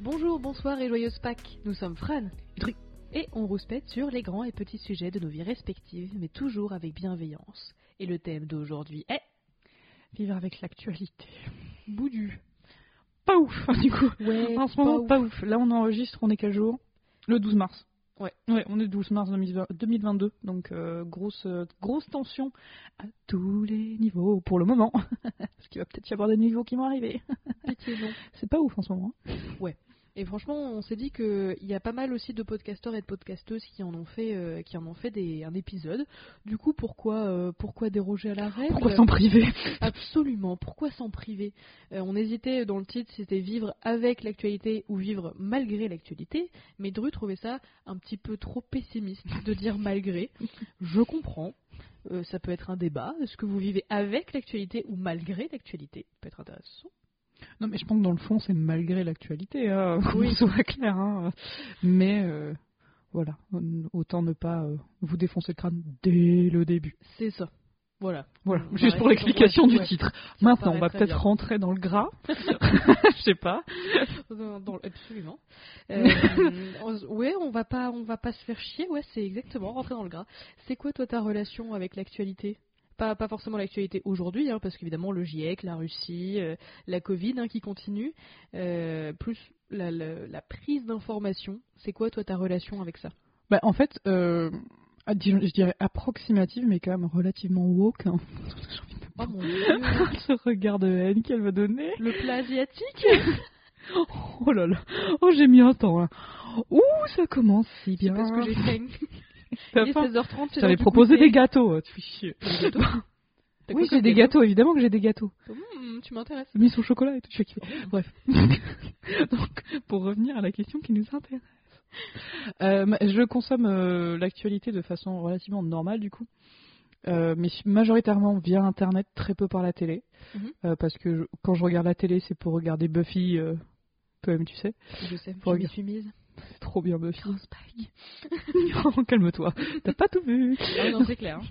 Bonjour, bonsoir et joyeuse Pâques. Nous sommes Fran et Dru. Et on rouspète sur les grands et petits sujets de nos vies respectives, mais toujours avec bienveillance. Et le thème d'aujourd'hui est Vivre avec l'actualité. Boudu. Pas ouf, du coup. Ouais, En ce pas moment, ouf. pas ouf. Là, on enregistre, on est quel jour? Le 12 mars. Ouais. Ouais, on est le 12 mars 2020 2022, donc euh, grosse, euh, grosse tension à tous les niveaux pour le moment. Parce qu'il va peut-être y avoir des niveaux qui vont arriver. C'est pas ouf en ce moment. hein. Et franchement, on s'est dit qu'il y a pas mal aussi de podcasteurs et de podcasteuses qui en ont fait, euh, qui en ont fait des, un épisode. Du coup, pourquoi, euh, pourquoi déroger à la règle? Pourquoi s'en priver? Absolument. Pourquoi s'en priver? Euh, On hésitait dans le titre, c'était vivre avec l'actualité ou vivre malgré l'actualité. Mais Dru trouvait ça un petit peu trop pessimiste de dire malgré. Je comprends. Ça peut être un débat. Est-ce que vous vivez avec l'actualité ou malgré l'actualité? Ça peut être intéressant. Non, mais je pense que dans le fond, c'est malgré l'actualité, hein, qu'on Oui. soit clair. hein. Mais euh, voilà, autant ne pas euh, vous défoncer le crâne dès le début. C'est ça. Voilà. Voilà, On juste pour l'explication du ouais. titre. Ça Maintenant, on va peut-être rentrer dans le gras. Je sais pas. Dans- dans- absolument. Euh, on- ouais, on va pas, on va pas se faire chier. Ouais, c'est exactement rentrer dans le gras. C'est quoi toi ta relation avec l'actualité? Pas, pas forcément l'actualité aujourd'hui, hein, parce qu'évidemment le GIEC, la Russie, euh, la Covid hein, qui continue, euh, plus la, la- la prise d'information. C'est quoi toi ta relation avec ça? Bah, en fait, euh, ah, je dirais approximative, mais quand même relativement woke. hein. Oh mon dieu, Ce regard de haine qu'elle va donner. le plat asiatique? Oh là là. Oh, j'ai mis un temps là. Ouh, ça commence si C'est bien. parce que j'ai faim. Il est faim 16h30. c'est Je l'heure t'avais du proposé des gâteaux, euh, tu fais chier. Oui, j'ai des gâteaux, évidemment que j'ai des gâteaux. Mmh, tu m'intéresses. Mis au chocolat et tout, je fais kiffer. Bref. Donc, pour revenir à la question qui nous intéresse. Euh, je consomme euh, l'actualité de façon relativement normale, du coup. Euh, mais majoritairement via Internet, très peu par la télé. Mhm. Euh, parce que je- quand je regarde la télé, c'est pour regarder Buffy, toi-même tu sais. Je sais, Faut je regarder. suis mise. C'est trop bien Buffy. Oh, Calme-toi, t'as pas tout vu. Ah non, c'est clair.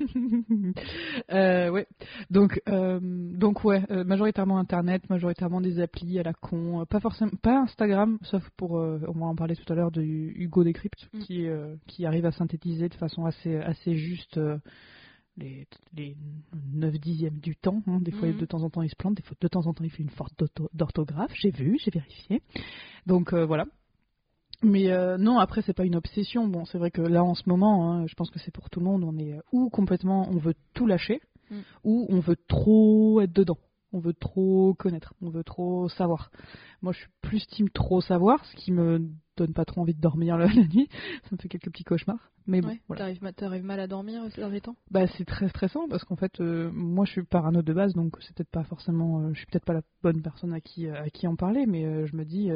Euh, ouais. Donc, euh, donc ouais, euh, majoritairement Internet, majoritairement des applis à la con, pas forcément, pas Instagram, sauf pour, on va en parler tout à l'heure de Hugo Décrypte, Mm. qui qui arrive à synthétiser de façon assez assez juste les les 9 dixièmes du temps. hein. Des fois, Mhm. de temps en temps, il se plante, des fois, de temps en temps, il fait une faute d'ortho- d'orthographe. J'ai vu, j'ai vérifié. Donc euh, voilà. Mais euh, non, après c'est pas une obsession. Bon, c'est vrai que là en ce moment, hein, je pense que c'est pour tout le monde. On est euh, ou complètement, on veut tout lâcher, Mm. ou on veut trop être dedans. On veut trop connaître, on veut trop savoir. Moi, je suis plus team trop savoir, ce qui me donne pas trop envie de dormir la, nuit. Ça me fait quelques petits cauchemars. Mais bon, Ouais, voilà. t'arrives, ma- t'arrives mal à dormir ces derniers temps? Bah, c'est très stressant parce qu'en fait, euh, moi, je suis parano de base, donc c'est peut-être pas forcément, euh, je suis peut-être pas la bonne personne à qui à qui en parler, mais je me dis,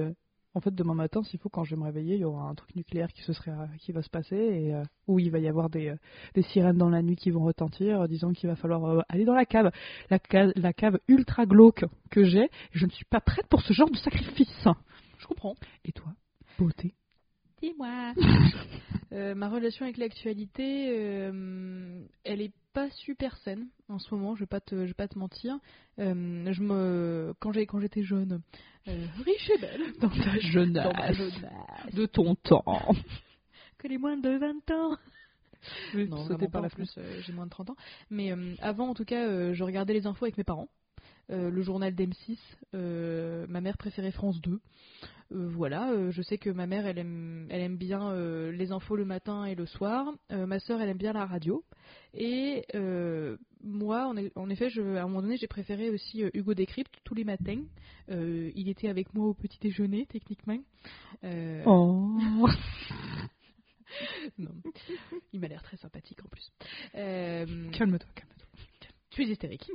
en fait, demain matin, s'il faut, quand je vais me réveiller, il y aura un truc nucléaire qui se serait, qui va se passer et euh, où il va y avoir des, euh, des sirènes dans la nuit qui vont retentir, euh, disant qu'il va falloir euh, aller dans la cave, la cave, la cave ultra glauque que j'ai. Je ne suis pas prête pour ce genre de sacrifice. Je comprends. Et toi, beauté? Dis-moi. Euh, ma relation avec l'actualité, euh, elle est pas super saine en ce moment. Je vais pas te, je vais pas te mentir. Euh, je me, quand j'ai, quand j'étais jeune, euh, riche et belle, dans ta jeunesse, dans ma jeunesse, de ton temps. que les moins de 20 ans. Oui, Non, la plus, euh, j'ai moins de 30 ans. Mais euh, avant, en tout cas, je regardais les infos avec mes parents. Euh, le journal d'M6, euh, ma mère préférait France 2. Euh, voilà, je sais que ma mère, elle aime, elle aime bien les infos le matin et le soir. Ma sœur, elle aime bien la radio. Et moi, en, e- en effet, je, à un moment donné, j'ai préféré aussi Hugo Décrypte tous les matins. Euh, il était avec moi au petit déjeuner, techniquement. Euh, Oh. non. Il m'a l'air très sympathique en plus. Euh, Calme-toi, calme-toi. tu es hystérique.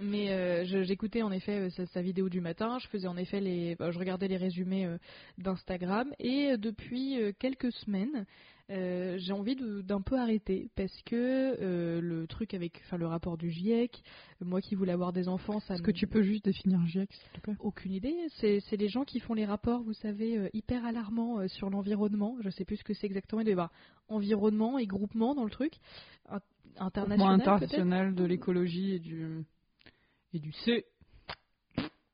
Mais euh, j'écoutais en effet euh, sa, sa vidéo du matin, je faisais en effet les, bah, je regardais les résumés euh, d'Instagram et euh, depuis euh, quelques semaines, euh, j'ai envie d'un peu arrêter parce que euh, le truc avec, enfin le rapport du GIEC, moi qui voulais avoir des enfants, ça Est-ce que tu peux juste définir GIEC, s'il te plaît? Aucune idée. C'est les gens qui font les rapports, vous savez, euh, hyper alarmants euh, sur l'environnement. Je sais plus ce que c'est exactement. Il y avoir environnement et groupement dans le truc. Groupement international, international de l'écologie et du et du C.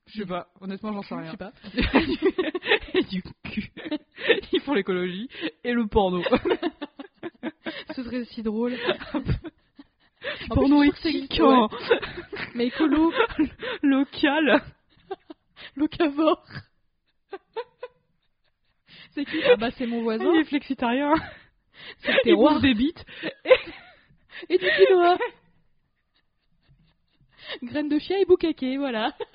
Je sais pas, honnêtement, j'en sais Je rien. sais pas. et du cul. Ils font l'écologie et le porno. Ce serait si drôle. En porno éthique, c'est- ouais. hein. Mais écolo, local. locavore. C'est qui Ah bah c'est mon voisin. Il est flexitarien. C'est des bites. Et du quinoa. Graines de chia et boucaquet, voilà.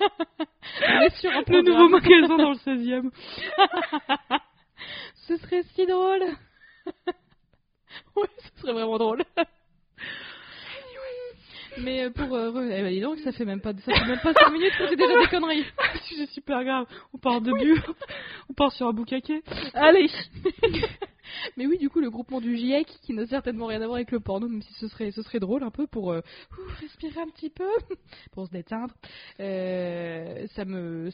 On est sur un Le nouveau magasin dans le 16e. Ce serait si drôle. ouais, ce serait vraiment drôle. Mais euh, pour euh, eh ben, dis donc, ça fait même pas ça fait même pas 5 minutes que c'est déjà des conneries. Sujet super grave. On part de but. On part sur un boucaquet. Allez. Mais oui, du coup, le groupement du GIEC qui n'a certainement rien à voir avec le porno, même si ce serait ce serait drôle un peu pour euh, respirer un petit peu, pour se détendre. Euh, ça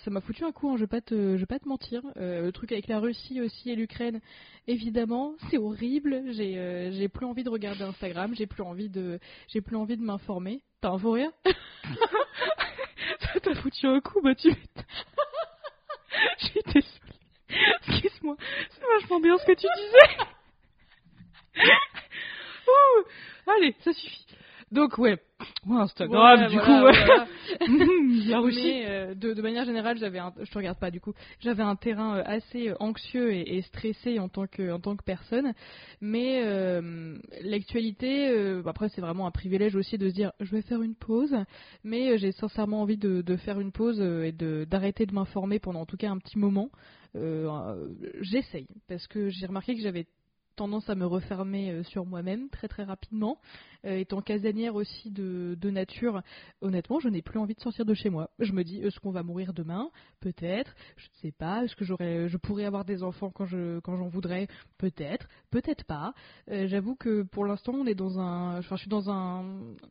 ça m'a foutu un coup. Hein, je vais pas te vais pas te mentir. Euh, le truc avec la Russie aussi et l'Ukraine, évidemment, c'est horrible. J'ai j'ai plus envie de regarder Instagram. J'ai plus envie de j'ai plus envie de m'informer. T'as un faux Ça t'a foutu un coup, bah tu m'étonnes. Excuse-moi. C'est vachement bien ce que tu disais. Ouh. Allez, ça suffit. Donc, ouais. Ouais, Instagram, Voilà, du voilà, coup, ouais. voilà. La Russie. Mais euh, de, de manière générale, j'avais un, je te regarde pas du coup, j'avais un terrain euh, assez euh, anxieux et, et stressé en tant que en tant que personne. Mais euh, l'actualité, euh, après c'est vraiment un privilège aussi de se dire je vais faire une pause. Mais j'ai sincèrement envie de, de faire une pause et de d'arrêter de m'informer pendant en tout cas un petit moment. Euh, J'essaye parce que j'ai remarqué que j'avais tendance à me refermer euh, sur moi-même très très rapidement. Euh, étant casanière aussi de, de nature, honnêtement, je n'ai plus envie de sortir de chez moi. Je me dis, est-ce qu'on va mourir demain? Peut-être. Je ne sais pas. Est-ce que je pourrais avoir des enfants quand je, quand j'en voudrais? Peut-être. Peut-être pas. Euh, j'avoue que pour l'instant, on est dans un, je suis dans un,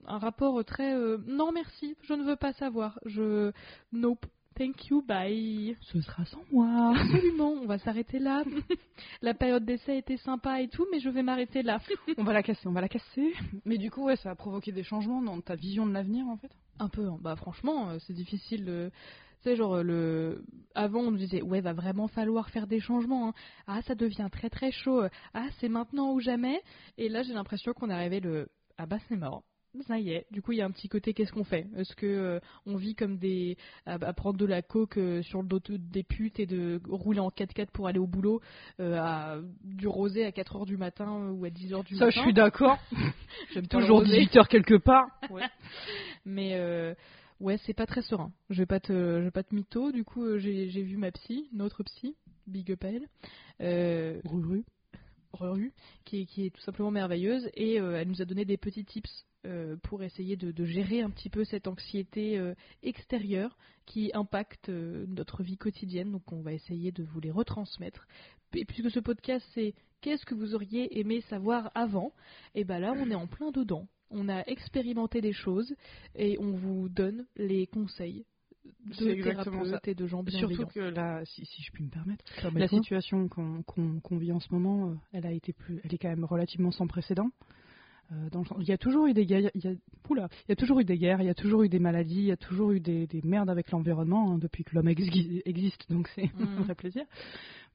un rapport très, euh, non merci, je ne veux pas savoir. Je, nope. Thank you, bye. Ce sera sans moi. Absolument, on va s'arrêter là. La période d'essai était sympa et tout, mais je vais m'arrêter là. On va la casser, on va la casser. Mais du coup, ouais, ça a provoqué des changements dans ta vision de l'avenir, en fait? Un peu, hein. bah franchement, euh, c'est difficile de. Tu sais, genre, euh, le... avant on nous disait, ouais, va vraiment falloir faire des changements. hein. Ah, ça devient très très chaud. Ah, c'est maintenant ou jamais. Et là, j'ai l'impression qu'on est arrivé le. Ah, bah, c'est mort. Ça y est. Du coup, il y a un petit côté, qu'est-ce qu'on fait? Est-ce que euh, on vit comme des. à, à prendre de la coke euh, sur le dos de- des putes et de rouler en 4x4 pour aller au boulot, euh, à du rosé à 4h du matin ou à 10h du Ça, matin? je suis d'accord. J'aime Toujours rosé. 18h quelque part. Mais euh, ouais, c'est pas très serein. Je vais pas te, je vais pas te mytho. Du coup, j'ai j'ai vu ma psy, notre psy, Big Up à elle, euh, Ruru. Ruru, qui, est- qui est tout simplement merveilleuse et elle nous a donné des petits tips euh, pour essayer de, de gérer un petit peu cette anxiété euh, extérieure qui impacte euh, notre vie quotidienne. Donc, on va essayer de vous les retransmettre. Et puisque ce podcast c'est qu'est-ce que vous auriez aimé savoir avant, et ben là, on est en plein dedans. On a expérimenté des choses et on vous donne les conseils de thérapeutes et de gens bienveillants. Surtout que là, si, si je puis me permettre, la situation qu'on vit en ce moment, elle a été plus, elle est quand même relativement sans précédent. Dans le sens- il y a toujours eu des guerres, il y a, oula, il y a toujours eu des guerres, il y a toujours eu des maladies, il y a toujours eu des, des merdes avec l'environnement hein, depuis que l'homme exi- existe, donc c'est Mhm. un vrai plaisir.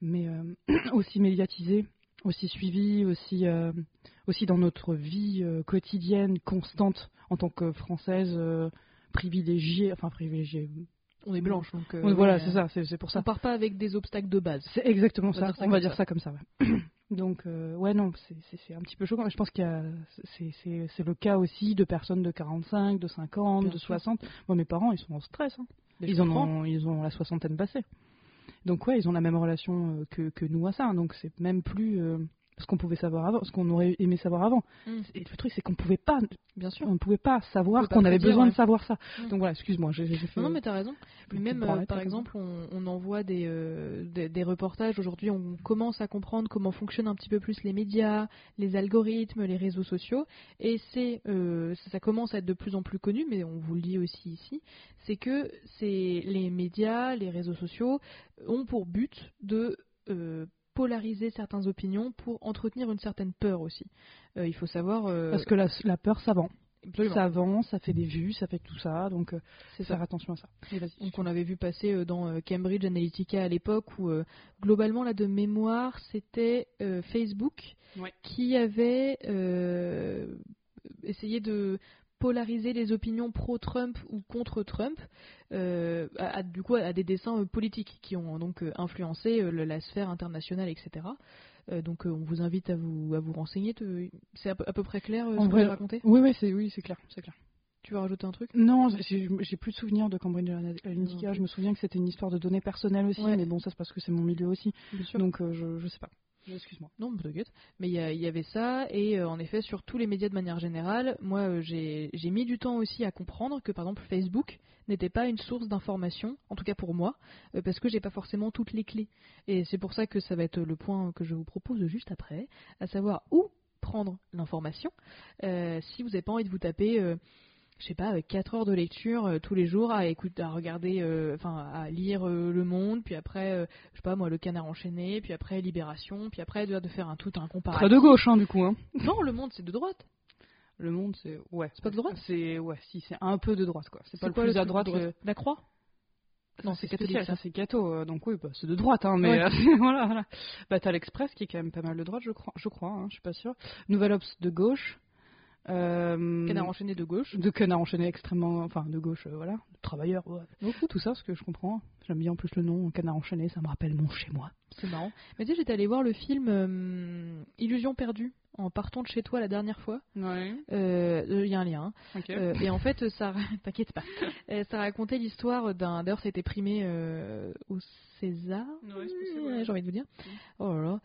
Mais euh, aussi médiatisé, aussi suivi, aussi, euh, aussi dans notre vie euh, quotidienne constante en tant que française privilégiée, enfin privilégiée. On est blanche, donc voilà, c'est ça, c'est pour ça. On part pas avec des obstacles de base. C'est exactement On ça. on va dire ça. ça comme ça. ouais. Donc, euh, ouais, non, c'est- un petit peu choquant. Je pense qu'il y a, c'est- c'est c'est le cas aussi de personnes de 45, de 50, Bien de sûr. 60. Moi, mes parents, ils sont en stress. hein. Ils en ont, ils ont la soixantaine passée. Donc, ouais, ils ont la même relation euh, que, que nous à ça. Donc, c'est même plus euh, ce qu'on pouvait savoir avant, ce qu'on aurait aimé savoir avant. Mm. Et le truc, c'est qu'on pouvait pas, Bien sûr. on ne pouvait pas savoir qu'on avait besoin ouais. de savoir ça. Mm. Donc voilà, excuse-moi, j'ai fait. Non, non, mais t'as raison. Mais même, euh, par exemple, on, on envoie des, euh, des, des reportages. Aujourd'hui, on commence à comprendre comment fonctionnent un petit peu plus les médias, les algorithmes, les réseaux sociaux. Et c'est, euh, ça, ça commence à être de plus en plus connu, mais on vous le dit aussi ici, c'est que c'est les médias, les réseaux sociaux ont pour but de euh, polariser certaines opinions pour entretenir une certaine peur aussi. Euh, il faut savoir. euh, Parce que la, la peur, ça vend. Absolument. ça vend, ça fait des vues, ça fait tout ça, donc euh, C'est faire ça. attention à ça. Donc on avait vu passer euh, dans euh, Cambridge Analytica à l'époque où euh, globalement là de mémoire c'était euh, Facebook Ouais. qui avait euh, essayé de polariser les opinions pro-Trump ou contre Trump euh, à, à- du coup à des dessins euh, politiques qui ont donc euh, influencé euh, le- la sphère internationale etc. Donc on vous invite à vous à vous renseigner. C'est à, peu- à peu près clair ce En que vrai, j'ai raconté? Oui, oui, c'est oui, clair, c'est clair. Tu veux rajouter un truc? Non, j'ai plus de souvenirs de Cambridge Analytica. Je me souviens que c'était une histoire de données personnelles aussi, Ouais. mais bon, ça c'est parce que c'est mon milieu aussi. Donc je, je sais pas. Excuse-moi. Non, t'inquiète. Mais il y, y avait ça, et euh, en effet, sur tous les médias de manière générale, moi, euh, j'ai mis du temps aussi à comprendre que, par exemple, Facebook n'était pas une source d'information, en tout cas pour moi, euh, parce que j'ai pas forcément toutes les clés. Et c'est pour ça que ça va être le point que je vous propose juste après, à savoir où prendre l'information. Si vous n'avez pas envie de vous taper. Je sais pas, 4 heures de lecture euh, tous les jours à écouter, à regarder, euh, enfin à lire euh, Le Monde, puis après, je sais pas moi, Le Canard enchaîné, puis après Libération, puis après de, de faire un tout un comparatif. Très de gauche, hein, du coup. Hein. Non, Le Monde c'est de droite. Le monde, c'est ouais. C'est pas de droite C'est ouais, si c'est un peu de droite quoi. C'est pas le quoi plus truc à droite. que- La Croix Non, c'est catholique, ça. c'est catho. donc oui, bah, c'est de droite, hein, mais Ouais. euh, voilà, voilà. Bah t'as l'Express qui est quand même pas mal de droite, je crois, je crois, hein, je suis pas sûre. Nouvelle Obs de gauche. Euh, Canard enchaîné de gauche. de canard enchaîné extrêmement, enfin de gauche, euh, voilà, de travailleur, ouais. tout ça, ce que je comprends. J'aime bien en plus le nom, canard enchaîné, ça me rappelle mon chez moi. C'est marrant. Mais tu sais, j'étais allée voir le film euh, Illusion perdue en partant de chez toi la dernière fois. Ouais. Euh, Il y a un lien. hein. Ok. Euh, et en fait, ça, t'inquiète pas, Euh, ça racontait l'histoire d'un. D'ailleurs, ça a été primé euh, au César. Ouais, Ouais, ouais. J'ai envie de vous dire. Oh là là.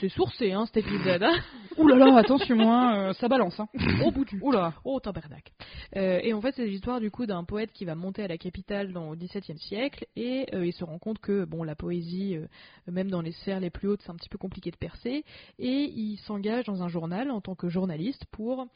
C'est sourcé, hein, cet épisode. hein. Ouh là là, attention, hein, euh, ça balance. Hein. Au bout du. Ouh là. Oh, tabernacle. Euh, et en fait, c'est l'histoire du coup d'un poète qui va monter à la capitale dans, au XVIIe siècle et euh, il se rend compte que bon, la poésie, euh, même dans les sphères les plus hautes, c'est un petit peu compliqué de percer. Et il s'engage dans un journal en tant que journaliste pour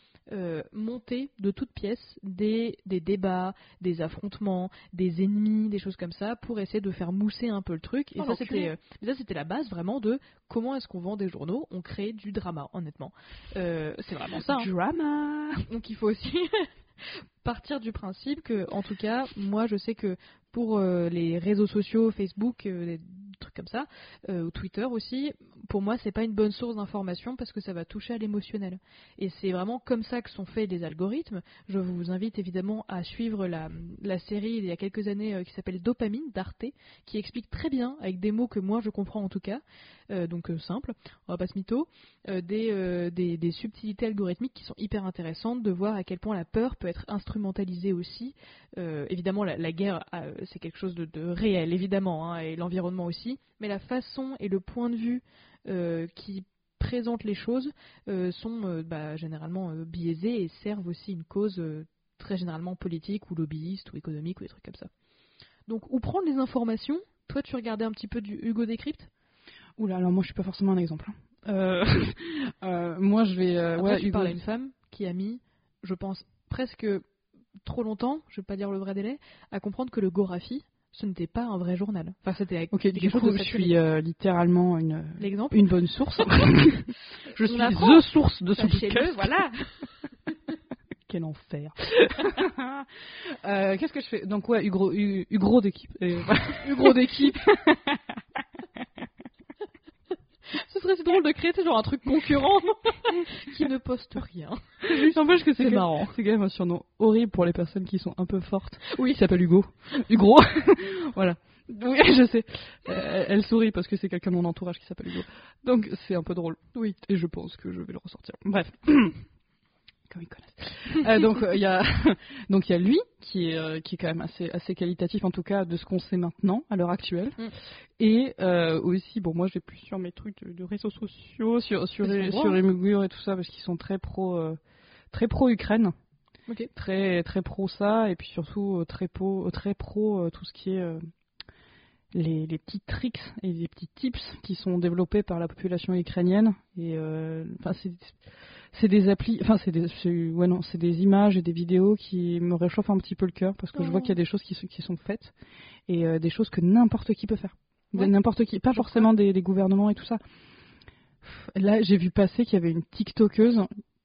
monter de toutes pièces des, des débats, des affrontements, des ennemis, des choses comme ça, pour essayer de faire mousser un peu le truc. Et Oh, ça, c'était la base vraiment de comment est-ce qu'on vend des journaux? On crée du drama, honnêtement. Euh, c'est vraiment ça. hein. Drama. Donc il faut aussi partir du principe que, en tout cas, moi je sais que pour euh, les réseaux sociaux, Facebook, euh, trucs comme ça, euh, ou Twitter aussi, pour moi c'est pas une bonne source d'information parce que ça va toucher à l'émotionnel. Et c'est vraiment comme ça que sont faits les algorithmes. Je vous invite évidemment à suivre la, la série il y a quelques années qui s'appelle Dopamine d'Arte, qui explique très bien, avec des mots que moi je comprends en tout cas, donc simple, on va pas se mytho, des, des, subtilités algorithmiques qui sont hyper intéressantes, de voir à quel point la peur peut être instrumentalisée aussi. Évidemment, la, la guerre, c'est quelque chose de, de réel, évidemment, hein, et l'environnement aussi, mais la façon et le point de vue euh, qui présentent les choses euh, sont euh, bah, généralement biaisés et servent aussi une cause très généralement politique ou lobbyiste ou économique ou des trucs comme ça. Donc, où prendre les informations? Toi, tu regardais un petit peu du Hugo Décrypte? Ouh là, alors moi je suis pas forcément un exemple. hein. Euh, euh, moi je vais. euh, Après, ouais, tu Hugo- parles à une femme qui a mis, je pense, presque trop longtemps, je vais pas dire le vrai délai, à comprendre que le Gorafi, ce n'était pas un vrai journal. Enfin, c'était Ok, du coup, je suis euh, littéralement une, l'exemple. une bonne source. je suis the source de ce podcast. voilà. Quel enfer. Euh, Qu'est-ce que je fais? Donc ouais, Hugo, Hu- Hugo d'équipe. Hugo d'équipe. Serait drôle de créer genre un truc concurrent qui ne poste rien. N'empêche que c'est marrant. C'est quand même un surnom horrible pour les personnes qui sont un peu fortes. Oui. Il s'appelle Hugo. Hugo. voilà. Oui, je sais. Euh, elle sourit parce que c'est quelqu'un de mon entourage qui s'appelle Hugo. Donc c'est un peu drôle. Oui. Et je pense que je vais le ressortir. Bref. Comme ils connaissent. Euh, donc il y a donc il y a lui qui est euh, qui est quand même assez assez qualitatif en tout cas de ce qu'on sait maintenant à l'heure actuelle. Mm. Et euh, aussi bon moi j'ai plus sur mes trucs de, de réseaux sociaux sur sur les, sur les et tout ça parce qu'ils sont très pro euh, très pro Ukraine très très pro ça et puis surtout euh, très pro très pro euh, tout ce qui est euh, les, les petits tricks et les petits tips qui sont développés par la population ukrainienne et euh, enfin c'est des applis enfin c'est des ouais non c'est des images et des vidéos qui me réchauffent un petit peu le cœur parce que je vois qu'il y a des choses qui sont qui sont faites et euh, des choses que n'importe qui peut faire. Ouais. n'importe qui pas Je forcément des, des gouvernements et tout ça. Là j'ai vu passer qu'il y avait une tiktokeuse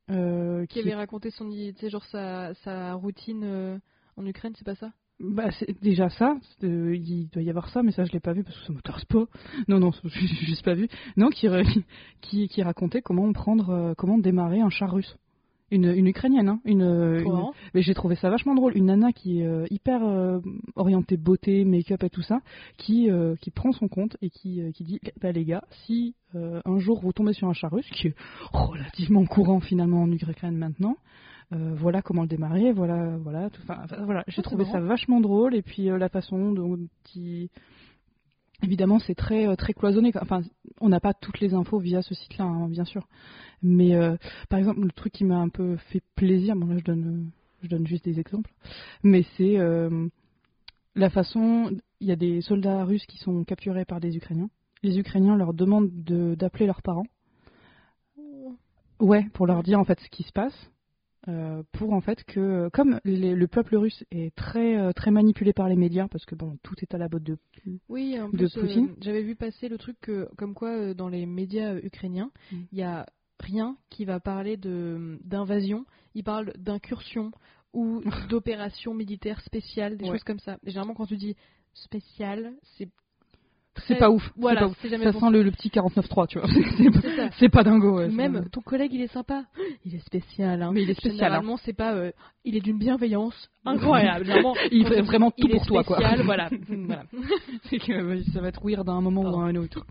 euh, Qui avait raconté son, genre sa, sa routine euh, en Ukraine, c'est pas ça? Bah, c'est déjà ça, euh, il doit y avoir ça, mais ça je l'ai pas vu parce que ça m'intéresse pas. Non, non, je l'ai juste pas vu. Non, qui, qui, qui racontait comment prendre, euh, comment démarrer un char russe. Une, une ukrainienne, hein, une, marrant. mais j'ai trouvé ça vachement drôle. Une nana qui est euh, hyper euh, orientée beauté, make-up et tout ça, qui, euh, qui prend son compte et qui, euh, qui dit bah, les gars, si euh, un jour vous tombez sur un char russe, qui est relativement courant finalement en Ukraine maintenant, euh, voilà comment le démarrer, voilà, voilà, tout, enfin, voilà. J'ai c'est trouvé ça vachement drôle et puis euh, la façon dont il... Évidemment, c'est très euh, très cloisonné. Enfin, on n'a pas toutes les infos via ce site-là, hein, bien sûr. Mais euh, par exemple, le truc qui m'a un peu fait plaisir, bon là je donne, je donne juste des exemples, mais c'est la façon. Il y a des soldats russes qui sont capturés par des Ukrainiens. Les Ukrainiens leur demandent de- d'appeler leurs parents. Ouais, pour leur dire en fait ce qui se passe. Euh, pour en fait que comme les- le peuple russe est très euh, très manipulé par les médias parce que bon tout est à la botte de Oui, en de plus, euh, Poutine. j'avais vu passer le truc que, comme quoi dans les médias ukrainiens, Mm. il y a rien qui va parler de d'invasion. Ils parlent d'incursion ou d'opération militaire spéciale, des Ouais. choses comme ça. Et généralement, quand tu dis spécial, c'est c'est pas ouf Voilà, pas ouf. c'est jamais ça bon. sent le, le petit 49.3 tu vois c'est pas, dingo ouais, Même ton collègue, il est sympa. Il est spécial. Hein. mais il est spécial hein. Généralement, c'est pas. euh, il est d'une bienveillance incroyable. Généralement, il fait vraiment tout pour toi quoi spécial, Voilà. voilà. c'est que ça va être weird à un moment ou Pardon. à un autre.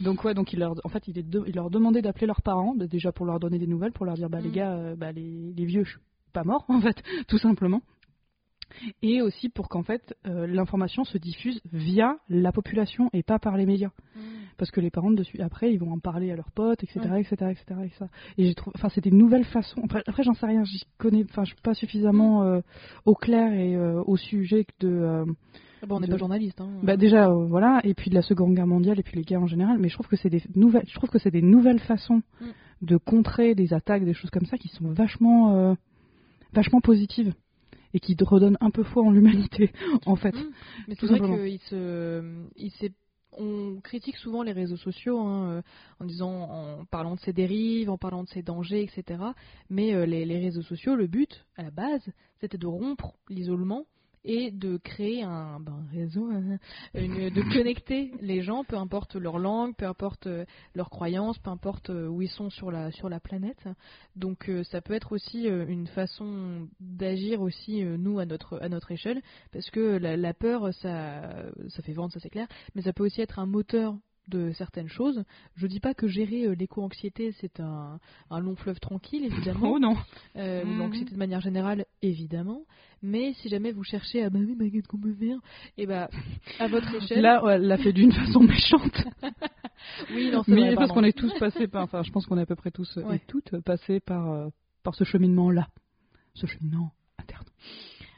Donc ouais, donc il leur, en fait, il, est de- il leur demandait d'appeler leurs parents, bah, déjà pour leur donner des nouvelles, pour leur dire bah les Mm. gars, euh, bah les, les vieux, je suis pas mort en fait, tout simplement. Et aussi pour qu'en fait euh, l'information se diffuse via la population et pas par les médias, parce que les parents dessus après ils vont en parler à leurs potes, etc., Ouais. etc., etc. Et j'ai trouvé, enfin c'est des nouvelles façons. Après, après, j'en sais rien, j'y connais, enfin je suis pas suffisamment euh, au clair et euh, au sujet de Ah bon, on n'est De- pas journaliste. Hein. bah déjà euh, voilà et puis de la Seconde Guerre mondiale et puis les guerres en général mais je trouve que c'est des nouvelles je trouve que c'est des nouvelles façons Mm. de contrer des attaques des choses comme ça qui sont vachement euh, vachement positives et qui te redonnent un peu foi en l'humanité en fait Mm. Mais c'est vrai qu'il se, il s'est- on critique souvent les réseaux sociaux hein, euh, en disant, en parlant de ses dérives, en parlant de ses dangers, etc. Mais euh, les, les réseaux sociaux, le but à la base, c'était de rompre l'isolement et de créer un, ben, réseau, hein, une- de connecter les gens, peu importe leur langue, peu importe euh, leurs croyances, peu importe euh, où ils sont sur la sur la planète. Donc euh, ça peut être aussi une façon d'agir aussi euh, nous à notre à notre échelle parce que la, la peur ça ça fait vendre ça c'est clair mais ça peut aussi être un moteur de certaines choses. Je dis pas que gérer euh, l'éco-anxiété c'est un, un long fleuve tranquille évidemment. Oh non. Euh, Mhm. l'anxiété de manière générale évidemment. Mais si jamais vous cherchez à bah oui mais qu'est-ce qu'on peut faire et bah à votre échelle. Là elle l'a fait d'une façon méchante. Oui non c'est mais vrai, parce qu'on est tous passés par enfin je pense qu'on est à peu près tous euh, Ouais. et toutes passés par euh, par ce cheminement là ce cheminement interne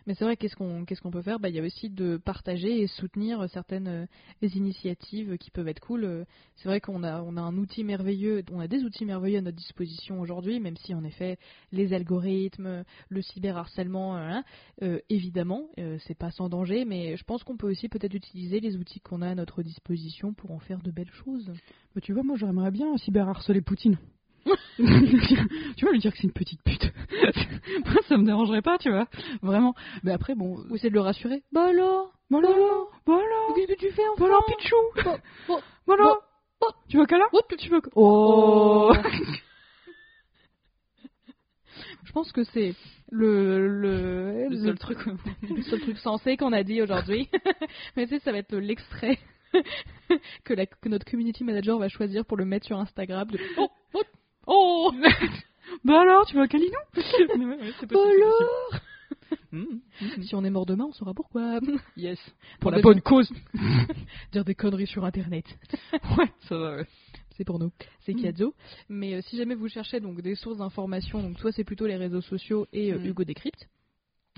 Mais c'est vrai, qu'est-ce qu'on peut faire? Bah, Il y a aussi de partager et soutenir certaines euh, initiatives qui peuvent être cool. Euh, C'est vrai qu'on a, on a un outil merveilleux, on a des outils merveilleux à notre disposition aujourd'hui, même si en effet les algorithmes, le cyberharcèlement, euh, hein, euh, évidemment, c'est pas sans danger, mais je pense qu'on peut aussi peut-être utiliser les outils qu'on a à notre disposition pour en faire de belles choses. Bah, tu vois, moi j'aimerais bien cyberharceler Poutine. tu vas lui dire que c'est une petite pute. moi ça me dérangerait pas, tu vois. Vraiment. Mais après, bon. Ou de le rassurer. Bah alors? Voilà, voilà, Qu'est-ce que tu fais enfin voilà, Pichou? Bon, bon, Voilà. bon, bon. Tu veux câlin Oh, Tu veux Oh. Je pense que c'est le, le, Le seul truc. le seul truc sensé qu'on a dit aujourd'hui. Mais tu sais, ça va être l'extrait que, la- que notre community manager va choisir pour le mettre sur Instagram. de- Oh, oh, oh bah alors, tu veux un câlinou possible, Alors possible. Mhm, mhm. Si on est mort demain, on saura pourquoi. Yes. Pour Pour la bonne cause. Dire des conneries sur Internet. ouais, ça va, ouais. c'est pour nous, c'est Mm. cadeau. Mais euh, si jamais vous cherchez donc des sources d'informations, donc soit c'est plutôt les réseaux sociaux et euh, Mm. Hugo Décrypte.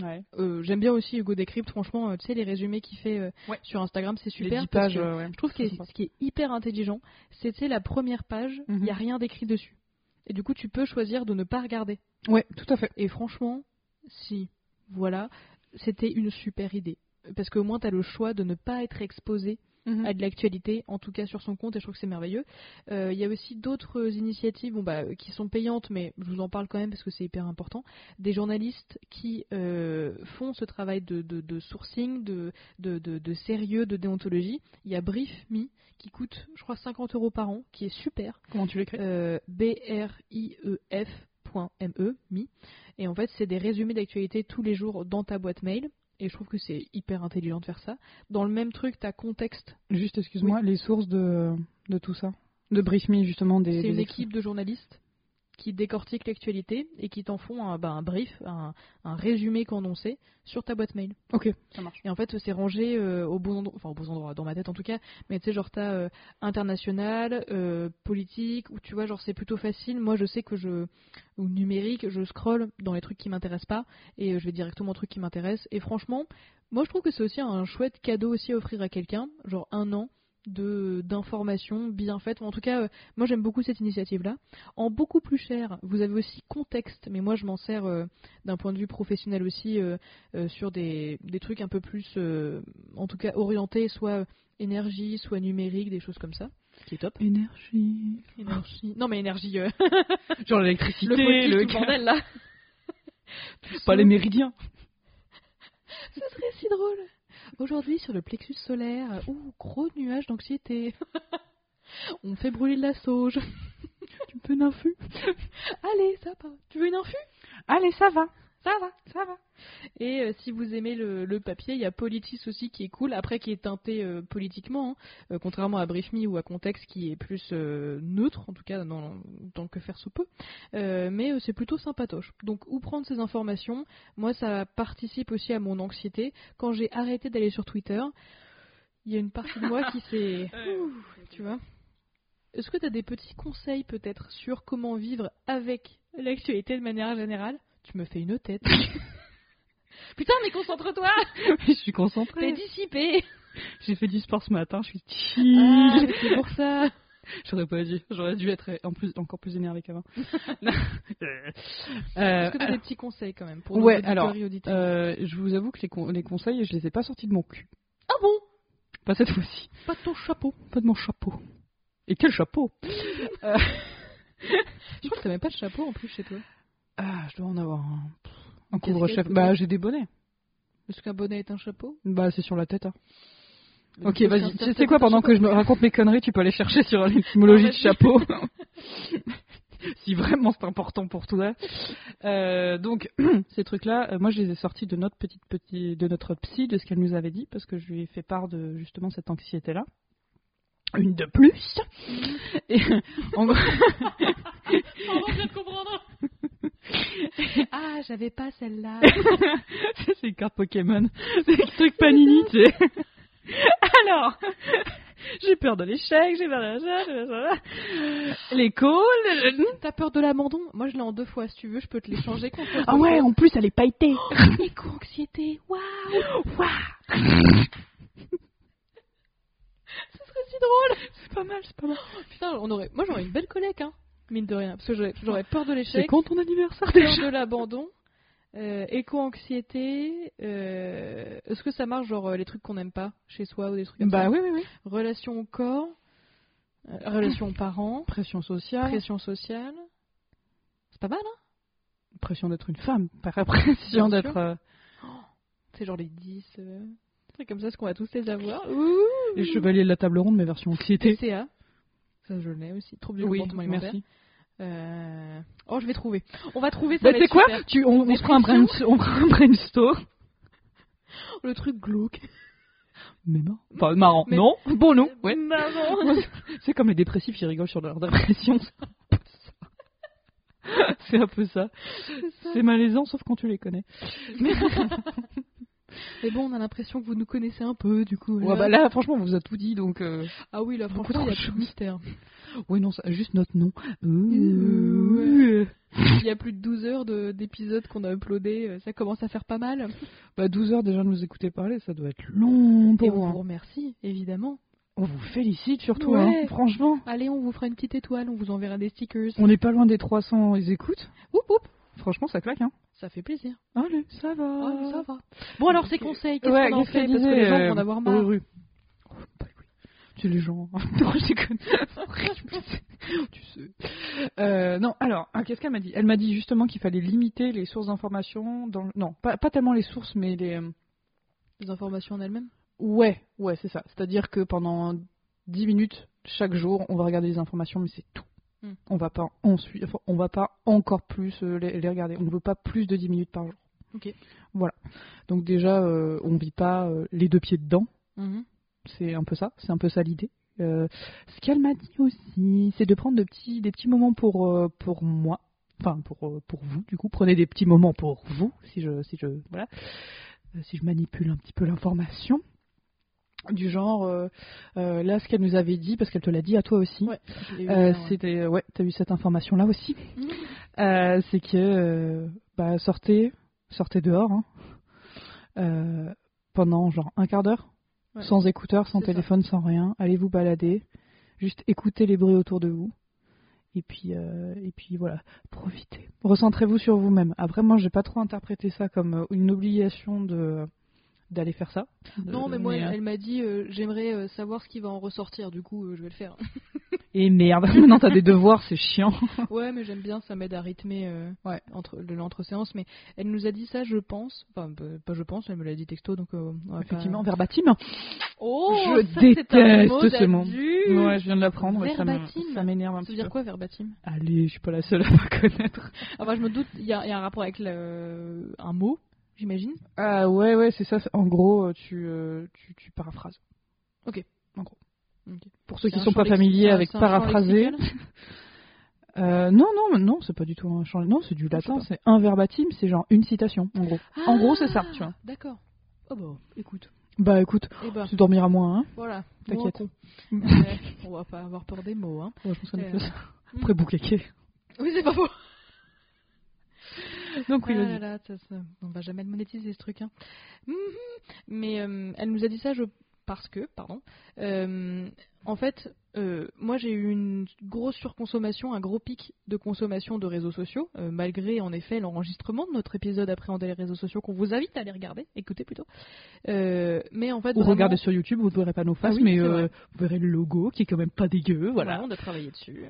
Ouais. Euh, J'aime bien aussi Hugo Décrypte, franchement, tu sais les résumés qu'il fait Ouais. sur Instagram, c'est Les super. 10 parce pages, que ouais. je trouve que ce qui est hyper intelligent, c'est la première page, il Mhm. n'y a rien d'écrit dessus. Et du coup, tu peux choisir de ne pas regarder. Ouais, tout à fait. Et franchement, si, voilà, c'était une super idée. Parce qu'au moins, tu as le choix de ne pas être exposé Mhm. a de l'actualité, en tout cas sur son compte, et je trouve que c'est merveilleux. Euh, Il y a aussi d'autres initiatives bon, bah, qui sont payantes, mais je vous en parle quand même parce que c'est hyper important. Des journalistes qui euh, font ce travail de, de- de sourcing, de, sérieux, de déontologie. Il y a Brief Me qui coûte, je crois, 50 euros par an, qui est super. Comment tu l'écris? Euh, B-R-I-E-F.me, me. Et en fait, c'est des résumés d'actualité tous les jours dans ta boîte mail. Et je trouve que c'est hyper intelligent de faire ça. Dans le même truc, t'as contexte. Juste, excuse-moi, les sources de, de tout ça De Brief Me, justement, des. C'est une équipe de journalistes qui décortiquent l'actualité et qui t'en font un, bah, un brief, un, un résumé condensé sur ta boîte mail. Ok, ça marche. Et en fait, c'est rangé euh, au bon endroit, enfin au bon endroit, dans ma tête en tout cas. Mais tu sais, genre t'as euh, international, euh, politique, ou tu vois, genre c'est plutôt facile. Moi, je sais que je ou numérique, je scroll dans les trucs qui m'intéressent pas et euh, je vais directement aux trucs qui m'intéressent. Et franchement, moi, je trouve que c'est aussi un chouette cadeau aussi à offrir à quelqu'un, genre un an de d'informations bien faites. En tout cas, euh, moi j'aime beaucoup cette initiative-là. En beaucoup plus cher, vous avez aussi contexte, mais moi je m'en sers euh, d'un point de vue professionnel aussi euh, euh, sur des, des trucs un peu plus, euh, en tout cas orientés, soit énergie, soit numérique, des choses comme ça, qui est top. Énergie. Énergie. Non mais énergie, euh, Genre l'électricité, le politique, le tout le bordel là. Pas les méridiens. Ce serait si drôle. Aujourd'hui, sur le plexus solaire, euh, ouh, gros nuage d'anxiété. On fait brûler de la sauge. Tu peux une infu Allez, ça va. Tu veux une infu Allez, ça va. Ça va, ça va. Et euh, si vous aimez le, le papier, il y a Politis aussi qui est cool, après qui est teinté euh, politiquement, hein, euh, contrairement à Brief Me ou à Context qui est plus neutre, en tout cas dans, dans le que faire sous peu. Mais c'est plutôt sympatoche. Donc où prendre ces informations? Moi, ça participe aussi à mon anxiété. Quand j'ai arrêté d'aller sur Twitter, il y a une partie de moi qui s'est... Tu vois Est-ce que tu as des petits conseils peut-être sur comment vivre avec l'actualité de manière générale? Tu me fais une tête. Putain, mais concentre-toi Je suis concentrée. T'es dissipé J'ai fait du sport ce matin, je suis Ah, chill. mais c'est pour ça J'aurais pas dû. J'aurais dû être en plus, encore plus énervé qu'avant. Euh, Est-ce que t'as des petits conseils quand même pour ouais, alors, euh, je vous avoue que les, con- les conseils, je les ai pas sortis de mon cul. Ah bon? Pas cette fois-ci. Pas de ton chapeau. Pas de mon chapeau. Et quel chapeau? Euh, Je crois que t'as même pas de chapeau en plus chez toi. Ah, je dois en avoir un. Un couvre-chef. Bah, j'ai des bonnets. Est-ce qu'un bonnet est un chapeau? Bah, c'est sur la tête. hein. Ok, vas-y. Tu sais quoi, pendant que je me raconte mes conneries, tu peux aller chercher sur l'étymologie Non, de vas-y. chapeau. si vraiment c'est important pour toi. Euh, donc, ces trucs-là, euh, moi, je les ai sortis de notre petite, petit, de notre psy, de ce qu'elle nous avait dit, parce que je lui ai fait part de justement cette anxiété-là. Une de plus. Et, en je viens de comprendre. Ah, j'avais pas celle-là. c'est une carte Pokémon. C'est un truc Panini, tu sais. Alors, j'ai peur de l'échec, j'ai peur de la j'ai peur de la- l'écho. le- T'as peur de l'abandon? Moi, je l'ai en deux fois. Si tu veux, je peux te les changer contre. Ah ouais, en plus, elle est pailletée. Éco-anxiété. Waouh Waouh. Ce serait si drôle C'est pas mal, c'est pas mal. Putain, on aurait... moi j'aurais une belle collègue, hein. Mine de rien. Parce que j'aurais- peur de C'est l'échec, quand ton anniversaire peur de l'abandon, euh, éco-anxiété. euh, Est-ce que ça marche, genre euh, les trucs qu'on n'aime pas chez soi ou des trucs comme Bah ça oui, oui, oui. Relation au corps, euh, relation aux parents, Pression sociale. pression sociale. C'est pas mal, hein? Pression d'être une femme. Pas pression d'être. euh, C'est genre les 10. Euh... trucs comme ça, est-ce qu'on va tous les avoir? Ouh les chevaliers de la table ronde, mais version anxiété. TCA. Ça, je l'ai aussi. Trouble du Oui, comportement merci. Euh... Oh, je vais trouver. On va trouver ça. Bah, sais être quoi tu, on, on se prend un, brain, on prend un brainstorm. Le truc glauque. Mais marrant. Enfin, marrant. Mais- Non Bon, non. Ouais. Maman. C'est comme les dépressifs, ils rigolent sur leur dépression. C'est un peu ça. C'est malaisant, sauf quand tu les connais. Mais bon, on a l'impression que vous nous connaissez un peu, du coup. Ouais, bah là, franchement, on vous a tout dit, donc. euh, Ah oui, là, franchement, il y a plus de mystère. Oui, non, ça- juste notre nom. Euh, Il y a plus de 12 heures de- d'épisodes qu'on a uploadés. euh, Ça commence à faire pas mal. Bah, 12 heures déjà de nous écouter parler, ça doit être long Et pour on vous. remercie, évidemment. On vous félicite surtout, Ouais. hein, franchement. Allez, on vous fera une petite étoile, on vous enverra des stickers. On n'est pas loin des 300 écoutes. Oup, oup. Franchement, ça claque, hein. Ça fait plaisir. Allez, ça va. Ça va. Bon, alors, ces conseils, qu'est-ce Ouais, qu'on en fait Parce que les gens euh, vont en avoir marre. oui, oui. C'est les gens. non, je déconne. tu sais. Euh, non, alors, ah, qu'est-ce qu'elle m'a dit? Elle m'a dit justement qu'il fallait limiter les sources d'informations. Dans... Non, pas, pas tellement les sources, mais les. euh, Les informations en elles-mêmes? Ouais, ouais, c'est ça. C'est-à-dire que pendant 10 minutes chaque jour, on va regarder les informations, mais c'est tout. Hmm. On va pas ensuite, enfin, on va pas encore plus euh, les, les regarder. On ne veut pas plus de 10 minutes par jour. Ok. Voilà. Donc déjà, euh, on vit pas euh, les deux pieds dedans. Mhm. C'est un peu ça. C'est un peu ça l'idée. Euh, ce qu'elle m'a dit aussi, c'est de prendre de petits, des petits moments pour pour moi. Enfin, pour pour vous. Du coup, prenez des petits moments pour vous. Si je si je voilà, si je manipule un petit peu l'information. Du genre, euh, euh, là, ce qu'elle nous avait dit, parce qu'elle te l'a dit à toi aussi. Ouais. Euh, c'était ouais, t'as eu cette information là aussi. C'est que bah, sortez, sortez dehors hein, pendant genre un quart d'heure, Ouais. sans écouteurs, sans ça. téléphone, sans rien. Allez vous balader, juste écoutez les bruits autour de vous. Et puis, euh, et puis voilà, profitez. Recentrez-vous sur vous-même. Après, moi, j'ai pas trop interprété ça comme une obligation de d'aller faire ça. Non, De- mais moi, euh, elle m'a dit euh, j'aimerais euh, savoir ce qui va en ressortir, du coup, euh, je vais le faire. Et merde, maintenant t'as des devoirs, c'est chiant. ouais, mais j'aime bien, ça m'aide à rythmer euh, Ouais. entre, l'entre-séance. Mais elle nous a dit ça, je pense. Enfin, pas je pense, elle me l'a dit texto, donc. euh, pas- Effectivement, verbatim. Oh, Je ça, c'est un déteste mot ce mot. Ouais, je viens de l'apprendre ça me- Verbatim. ça m'énerve un Ça petit veut dire peu. quoi, verbatim? Allez, je suis pas la seule à pas connaître. Enfin, je me doute, il y, y a un rapport avec le... un mot, j'imagine. Ah ouais, ouais, c'est ça. En gros, euh, tu, euh, tu, tu paraphrases. Ok. En gros. Pour ceux qui un sont pas familiers avec paraphraser. Euh, non, non, non, c'est pas du tout un champ. Non, c'est du sais latin. C'est un verbatim, c'est genre une citation, en gros. En gros, c'est ça, Ah, tu vois. D'accord. Oh bah, écoute. Bah écoute, Eh ben, tu dormiras moins, hein. voilà. T'inquiète. On va pas avoir peur des mots, hein. Ouais, je pense qu'on est Euh. Après boucaquet. Oui, c'est pas faux. Donc oui, Ah là là, ça, ça- on va jamais le monétiser ce truc. Hein. Mhm. Mais euh, elle nous a dit ça je... parce que, pardon, euh, en fait, euh, moi j'ai eu une grosse surconsommation, un gros pic de consommation de réseaux sociaux, euh, malgré en effet l'enregistrement de notre épisode appréhender les réseaux sociaux qu'on vous invite à aller regarder, écoutez plutôt. Euh, mais en fait, Ou vraiment- regardez sur YouTube, vous ne verrez pas nos faces, Ah oui, mais vous verrez le logo qui est quand même pas dégueu, voilà. on a travaillé dessus.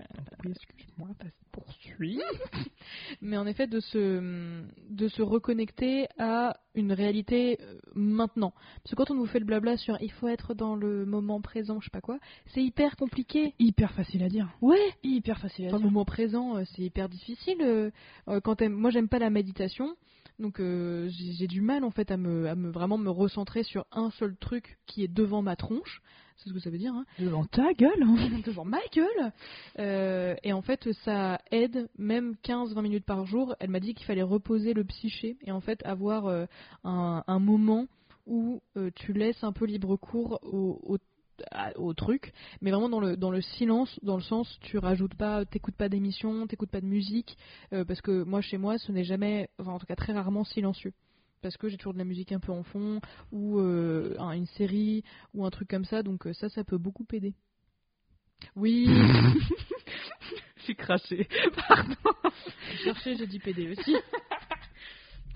Excuse-moi, vas-y, poursuis. mais en effet de se de se reconnecter à une réalité maintenant parce que quand on nous fait le blabla sur il faut être dans le moment présent je sais pas quoi c'est hyper compliqué Hyper facile à dire. ouais Hyper facile à Enfin, le dire. moment présent euh, c'est hyper difficile euh, euh, quand moi j'aime pas la méditation donc euh, j'ai du mal en fait à me, à me vraiment me recentrer sur un seul truc qui est devant ma tronche c'est ce que ça veut dire hein Devant ta gueule, hein. devant ma gueule. Euh, et en fait, ça aide même 15-20 minutes par jour. Elle m'a dit qu'il fallait reposer le psyché et en fait avoir euh, un, un moment où tu laisses un peu libre cours au, au, au truc, mais vraiment dans le, dans le silence, dans le sens tu rajoutes pas, t'écoutes pas d'émissions, t'écoutes pas de musique, euh, parce que moi chez moi ce n'est jamais, enfin en tout cas très rarement silencieux. Parce que j'ai toujours de la musique un peu en fond, ou euh, un- une série, ou un truc comme ça, donc euh, ça, ça peut beaucoup aider. Oui, J'ai craché. j'ai cherché, j'ai dit PD aussi.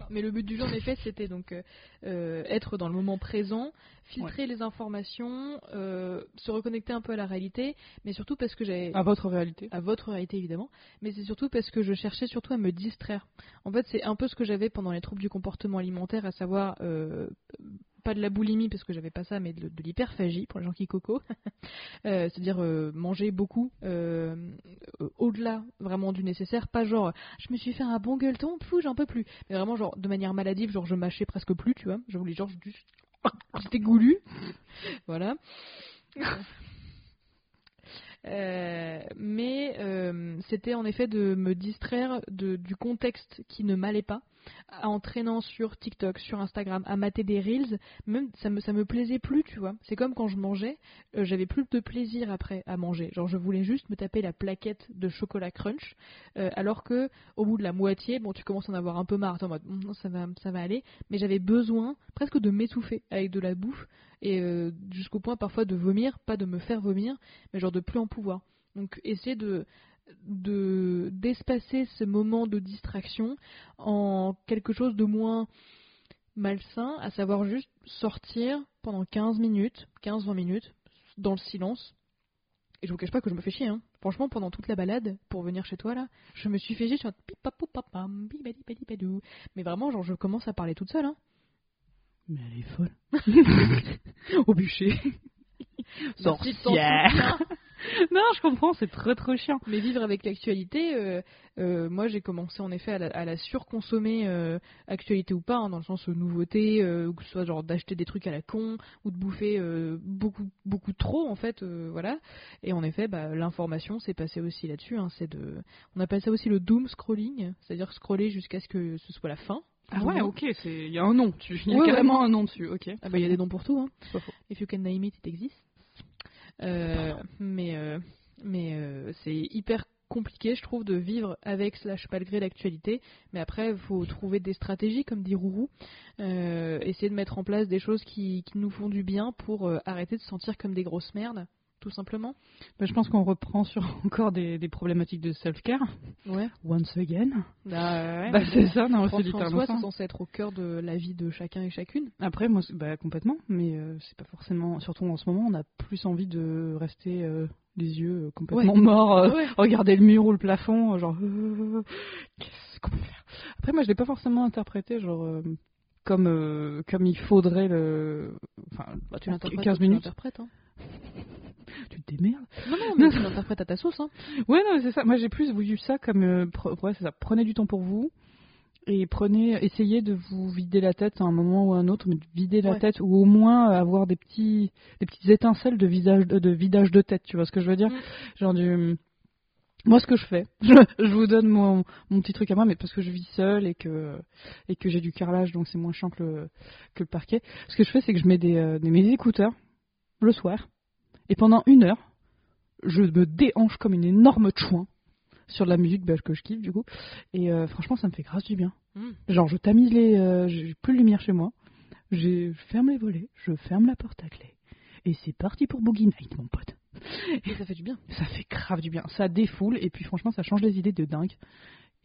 Mais le but du jeu, en effet, c'était donc euh, euh, être dans le moment présent, filtrer les informations, euh, se reconnecter un peu à la réalité, mais surtout parce que j'avais À votre réalité. à votre réalité évidemment, mais c'est surtout parce que je cherchais surtout à me distraire. En fait, c'est un peu ce que j'avais pendant les troubles du comportement alimentaire, à savoir euh, pas de la boulimie parce que j'avais pas ça, mais de, l'hyperphagie pour les gens qui coco, Euh, c'est-à-dire euh, manger beaucoup euh, au-delà vraiment du nécessaire, pas genre je me suis fait un bon gueuleton, fou j'en peux plus, mais vraiment genre de manière maladive, genre je mâchais presque plus, tu vois, je voulais genre j'étais goulu, voilà. Mais c'était en effet de me distraire de, du contexte qui ne m'allait pas, en traînant sur TikTok, sur Instagram, à mater des reels. Même ça me ça me plaisait plus, tu vois. C'est comme quand je mangeais, euh, j'avais plus de plaisir après à manger. Genre je voulais juste me taper la plaquette de chocolat crunch, euh, alors que au bout de la moitié, bon tu commences à en avoir un peu marre, en mode Hum, ça va ça va aller, mais j'avais besoin presque de m'étouffer avec de la bouffe et euh, jusqu'au point parfois de vomir, pas de me faire vomir, mais genre de plus en pouvoir. Donc essayer de de d'espacer ce moment de distraction en quelque chose de moins malsain, à savoir juste sortir pendant 15 minutes, 15-20 minutes, dans le silence. Et je vous cache pas que je me fais chier. Hein. Franchement, pendant toute la balade, pour venir chez toi là, je me suis fait chier sur Mais vraiment, genre, je commence à parler toute seule. Hein. Mais elle est folle. Au bûcher. Sorcière. non, je comprends, c'est très trop chiant. Mais vivre avec l'actualité, euh, euh, moi j'ai commencé en effet à la, surconsommer, euh, actualité ou pas, hein, dans le sens nouveauté, ou que ce soit genre d'acheter des trucs à la con, ou de bouffer beaucoup, beaucoup trop en fait, voilà. Et en effet, bah, l'information s'est passée aussi là-dessus. Hein, c'est de, on appelle ça aussi le doom scrolling, c'est-à-dire scroller jusqu'à ce que ce soit la fin. Ah ouais, ok, il y a un nom, il y a carrément un nom dessus, ok. Ah bah il y a des noms pour tout, hein. If you can name it, it exists. Euh, mais euh, mais euh, c'est hyper compliqué, je trouve, de vivre avec slash malgré l'actualité. Mais après, il faut trouver des stratégies, comme dit Rourou, essayer de mettre en place des choses qui, qui nous font du bien pour arrêter de se sentir comme des grosses merdes tout simplement bah, Je pense qu'on reprend sur encore des, des problématiques de self-care. Ouais. Once again. Bah, bah c'est ça, non, c'est littéralement C'est censé être au cœur de la vie de chacun et chacune. Après, moi, bah, complètement, mais euh, c'est pas forcément. Surtout en ce moment, on a plus envie de rester euh, les yeux euh, complètement morts, regarder le mur ou le plafond, genre. Qu'est-ce qu'on peut faire? Après, moi, je l'ai pas forcément interprété, genre comme comme il faudrait le enfin bah, tu 15 minutes tu hein tu te démerdes. Non, non, mais tu l'interprètes à ta sauce. Hein. Ouais, non, c'est ça. Moi, j'ai plus vu ça comme. Euh, ouais, c'est ça. Prenez du temps pour vous. Et prenez, essayez de vous vider la tête à un moment ou à un autre, mais de vider la tête, ou au moins avoir des petits, des petites étincelles de visage, de, vidage de tête, tu vois ce que je veux dire? Mm. Genre du, moi, ce que je fais, je, vous donne mon, mon, petit truc à moi, mais parce que je vis seule et que, et que j'ai du carrelage, donc c'est moins chiant que le, que le parquet. Ce que je fais, c'est que je mets des, euh, des, mes écouteurs le soir, et pendant une heure, je me déhanche comme une énorme chouin sur de la musique bah, que je kiffe du coup. Et euh, franchement, ça me fait grâce du bien. Hmm. Genre, je tamise les. Euh, j'ai plus de lumière chez moi. Je ferme les volets, je ferme la porte à clé. Et c'est parti pour Boogie Night, mon pote. Et ça fait du bien. Ça fait grave du bien. Ça défoule et puis franchement, ça change les idées de dingue.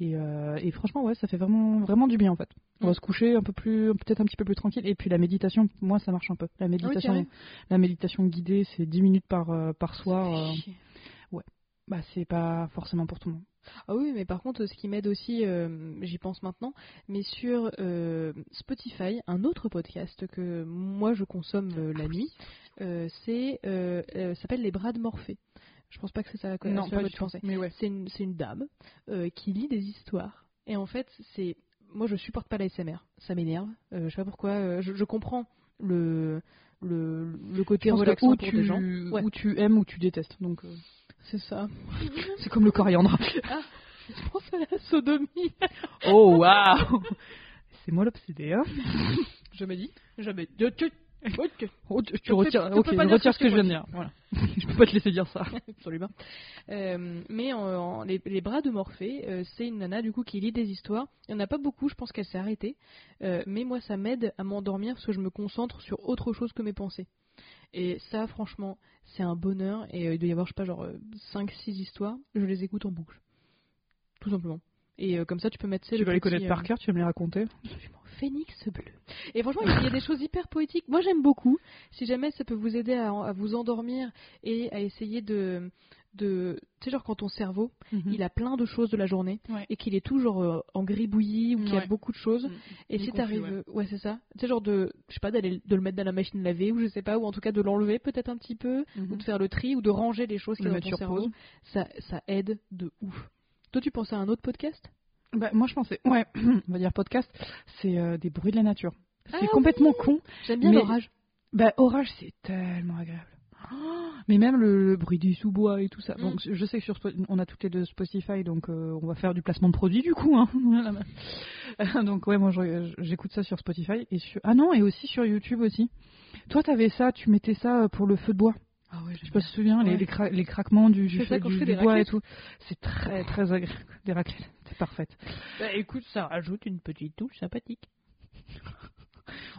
Euh, et, franchement, ouais, ça fait vraiment, vraiment du bien en fait. On va se coucher un peu plus, peut-être un petit peu plus tranquille. Et puis la méditation, moi, ça marche un peu. La méditation, la méditation guidée, c'est 10 minutes par, euh, par soir. Euh, ouais, bah c'est pas forcément pour tout le monde. Ah oui, mais par contre, ce qui m'aide aussi, j'y pense maintenant, mais sur Spotify, un autre podcast que moi je consomme la nuit, c'est s'appelle Les Bras de Morphée. Je pense pas que c'est ça que non, tu pensais. Mais ouais. C'est une, une, dame euh, qui lit des histoires. Et en fait, c'est. Moi, je supporte pas la SMR. Ça m'énerve. Euh, je sais pas pourquoi. Euh, je, comprends le, le, le côté relaxant pour des gens. Où tu aimes ou tu détestes. Donc, c'est ça. c'est comme le coriandre. ah, je pense à la sodomie. oh, waouh C'est moi l'obsédé, hein Je me dis. Jamais. Oh, tu, retires, ok, je retire ce que, je viens de dire. Voilà. je peux pas te laisser dire ça. Absolument. Euh, mais en, les, bras de Morphée, euh, c'est une nana du coup qui lit des histoires. Il y en a pas beaucoup, je pense qu'elle s'est arrêtée. Euh, mais moi, ça m'aide à m'endormir parce que je me concentre sur autre chose que mes pensées. Et ça, franchement, c'est un bonheur. Et il doit y avoir, je sais pas, genre 5-6 histoires. Je les écoute en boucle. Tout simplement. Et comme ça, tu peux mettre. Tu vas les connaître par cœur, tu vas me les raconter phénix bleu. Et franchement, il y a des choses hyper poétiques. Moi, j'aime beaucoup. Si jamais ça peut vous aider à, vous endormir et à essayer de, de tu sais genre quand ton cerveau mhm. il a plein de choses de la journée et qu'il est toujours euh, en gribouillis ou qu'il y a beaucoup de choses mm. et si t'arrives ouais, c'est ça tu sais genre de je sais pas d'aller de le mettre dans la machine à laver ou je sais pas ou en tout cas de l'enlever peut-être un petit peu mhm. ou de faire le tri ou de ranger les choses qui sont dans ton cerveau ça ça aide de ouf toi tu pensais à un autre podcast? Bah, moi, je pensais, ouais, on va dire podcast, c'est euh, des bruits de la nature. C'est ah complètement con. J'aime bien l'orage. Bah, orage, c'est tellement agréable. mais même le, bruit du sous-bois et tout ça. Donc, mm. je sais que sur, on a toutes les deux Spotify, donc euh, on va faire du placement de produits du coup. Hein. donc, ouais, moi, j'écoute ça sur Spotify. Et sur... Ah non, et aussi sur YouTube aussi. Toi, t'avais ça, tu mettais ça euh, pour le feu de bois. Ah ouais, je sais pas si tu te souviens, les, les, craquements du, du, bois et tout. C'est très très agréable. Des raclettes, c'est parfait. Bah écoute, ça rajoute une petite touche sympathique.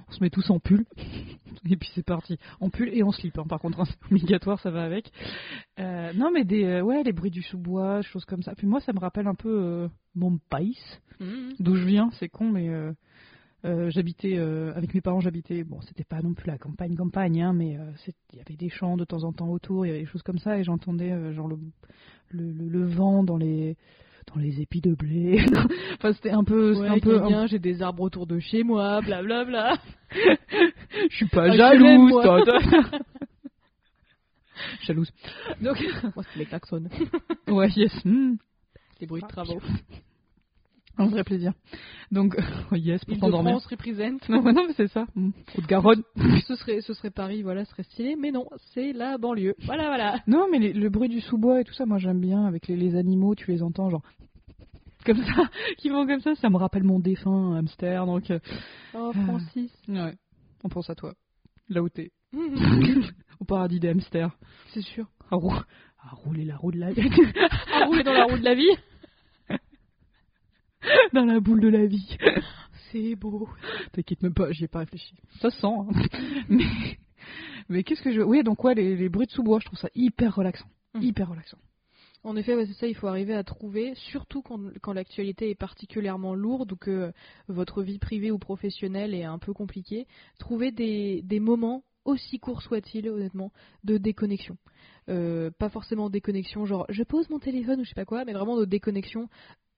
on se met tous en pull et puis c'est parti. En pull et en slip, hein. par contre, hein, c'est obligatoire, ça va avec. Euh, non, mais des, euh, ouais, les bruits du sous-bois, choses comme ça. Puis moi, ça me rappelle un peu euh, mon pays, mmh. d'où je viens. C'est con, mais euh, j'habitais euh, avec mes parents, j'habitais. Bon, c'était pas non plus la campagne, campagne, hein, mais euh, il y avait des champs de temps en temps autour, il y avait des choses comme ça, et j'entendais genre le, le, le- le vent dans les dans les épis de blé. enfin, c'était un peu, Ouais, un peu. bien, j'ai des arbres autour de chez moi, blablabla. Je suis pas Ah, jalouse, toi, jalouse. Donc, Moi, c'est les klaxons, ouais, yes. les bruits de travaux. Un vrai plaisir. Donc, ouais, yes, pour Île de t'endormir. France représente. Non, non, mais c'est ça. Hmm. Haute-Garonne. ce serait, ce serait Paris, voilà, ce serait stylé, mais non, c'est la banlieue. Voilà, voilà. Non, mais les- le bruit du sous-bois et tout ça, moi j'aime bien. Avec les, les animaux, tu les entends, genre. Comme ça, qui vont comme ça, ça me rappelle mon défunt hamster, donc. euh, Oh, Francis. ouais, on pense à toi. Là où t'es. Au paradis des hamsters. c'est sûr. À, rou- à rouler la roue de la vie. À rouler dans la roue de la vie. dans la boule de la vie. C'est beau. T'inquiète même pas, j'y ai pas réfléchi. Ça se sent, hein. Mais, mais qu'est-ce que je. Oui, donc ouais, les, les bruits de sous-bois, je trouve ça hyper relaxant. Mhm. Hyper relaxant. En effet, ouais, c'est ça, il faut arriver à trouver, surtout quand, quand l'actualité est particulièrement lourde ou que votre vie privée ou professionnelle est un peu compliquée, trouver des, des moments, aussi courts soient-ils, honnêtement, de déconnexion. Euh, pas forcément déconnexion, genre je pose mon téléphone ou je sais pas quoi, mais vraiment de déconnexion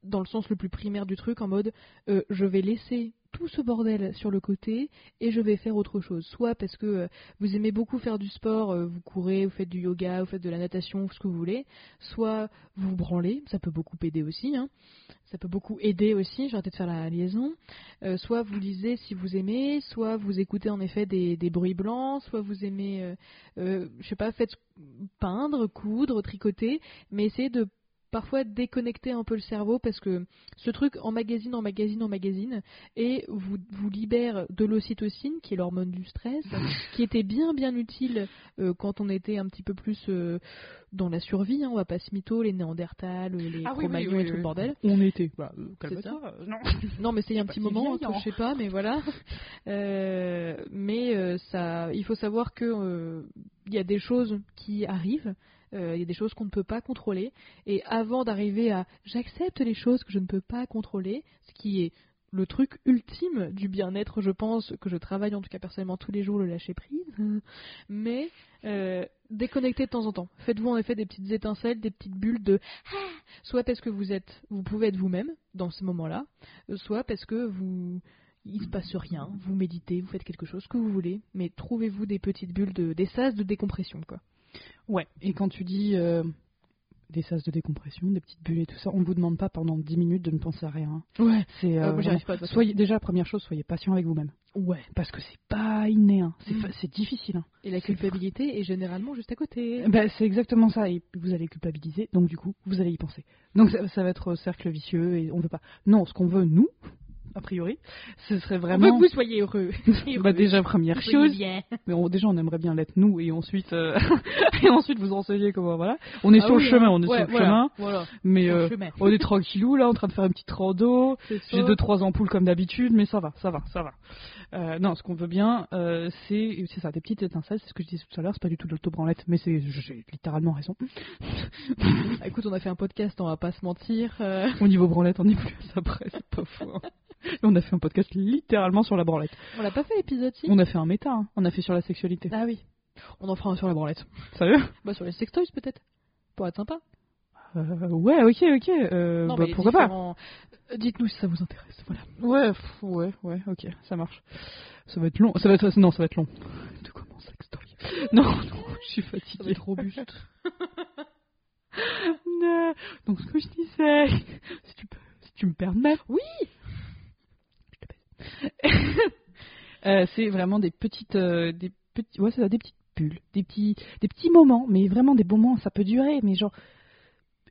dans le sens le plus primaire du truc, en mode euh, je vais laisser tout ce bordel sur le côté et je vais faire autre chose. Soit parce que euh, vous aimez beaucoup faire du sport, euh, vous courez, vous faites du yoga, vous faites de la natation, ce que vous voulez, soit vous branlez, ça peut beaucoup aider aussi, hein. ça peut beaucoup aider aussi, j'ai arrêté de faire la liaison, soit vous lisez si vous aimez, soit vous écoutez en effet des, des bruits blancs, soit vous aimez, je sais pas, faites peindre, coudre, tricoter, mais essayez de parfois déconnecter un peu le cerveau parce que ce truc en magazine, en magazine, en magazine, et vous, vous libère de l'ocytocine, qui est l'hormone du stress, qui était bien bien utile euh, quand on était un petit peu plus euh, dans la survie, hein, on va pas se mytho, les néandertals, les Ah oui, oui, Cro-Magnons oui, et tout le bordel. On était. Bah, euh, euh, Non. Non, mais c'est un petit moment, hein, hein. je sais pas, mais voilà. Euh, mais euh, ça, il faut savoir que euh, il y a des choses qui arrivent, euh, il y a des choses qu'on ne peut pas contrôler, et avant d'arriver à j'accepte les choses que je ne peux pas contrôler, ce qui est le truc ultime du bien-être, je pense, que je travaille en tout cas personnellement tous les jours, le lâcher prise. Mais euh, déconnectez de temps en temps. Faites-vous en effet des petites étincelles, des petites bulles de ah soit parce que vous êtes, vous pouvez être vous-même dans ce moment-là, euh, soit parce que vous il se passe rien, vous méditez, vous faites quelque chose que vous voulez, mais trouvez-vous des petites bulles de des sas de décompression quoi. Ouais, et quand tu dis euh, des sas de décompression, des petites bulles et tout ça, on vous demande pas pendant 10 minutes de ne penser à rien. Ouais. C'est Euh, euh, pas, soyez déjà première chose, soyez patient avec vous-même. Ouais. Parce que c'est pas inné, hein. c'est Mm. c'est difficile. hein. Et la culpabilité est généralement juste à côté. Bah, c'est exactement ça, et vous allez culpabiliser, donc du coup, vous allez y penser. Donc ça, ça va être cercle vicieux, et on veut pas. Non, ce qu'on veut, nous, a priori, ce serait On veut vraiment. que vous soyez heureux. Bah, déjà, première chose, bien. mais on- déjà, on aimerait bien l'être nous, et ensuite, euh, et ensuite vous renseigner comment, voilà. On est Ah sur oui, le chemin, hein. on est Ouais, sur le voilà, chemin, Voilà. mais euh, chemin. on est tranquillou, là, en train de faire une petite rando. J'ai deux trois ampoules comme d'habitude, mais ça va, ça va, ça va. Euh, non, ce qu'on veut bien, euh, c'est c'est ça, des petites étincelles. C'est ce que je disais tout à l'heure. C'est pas du tout de l'autobranlette, mais c'est j'ai littéralement raison. Écoute, on a fait un podcast, on va pas se mentir. Au niveau branlette, on est plus après, c'est pas fou. hein. Et on a fait un podcast littéralement sur la branlette. On l'a pas fait l'épisode si? On a fait un méta, hein. on a fait sur la sexualité. Ah oui. On en fera un sur la branlette. Sérieux? Bah sur les sextoys peut-être. Pour être sympa. euh, Ouais, ok, ok. Euh, non, bah, mais pourquoi pas? différents- Euh, Dites-nous si ça vous intéresse. Voilà. Ouais, pff, ouais, ouais, ok, ça marche. Ça va être long. Ça va être non, ça va être long. De comment sextoy? Non, non, je suis Ça va fatiguée. être robuste. Non. Donc ce que je disais, si tu peux, si tu me permets. Oui. Euh, c'est vraiment des petites, euh, des petits, ouais, ça, des petites bulles, des petits, des petits moments, mais vraiment des moments, ça peut durer, mais genre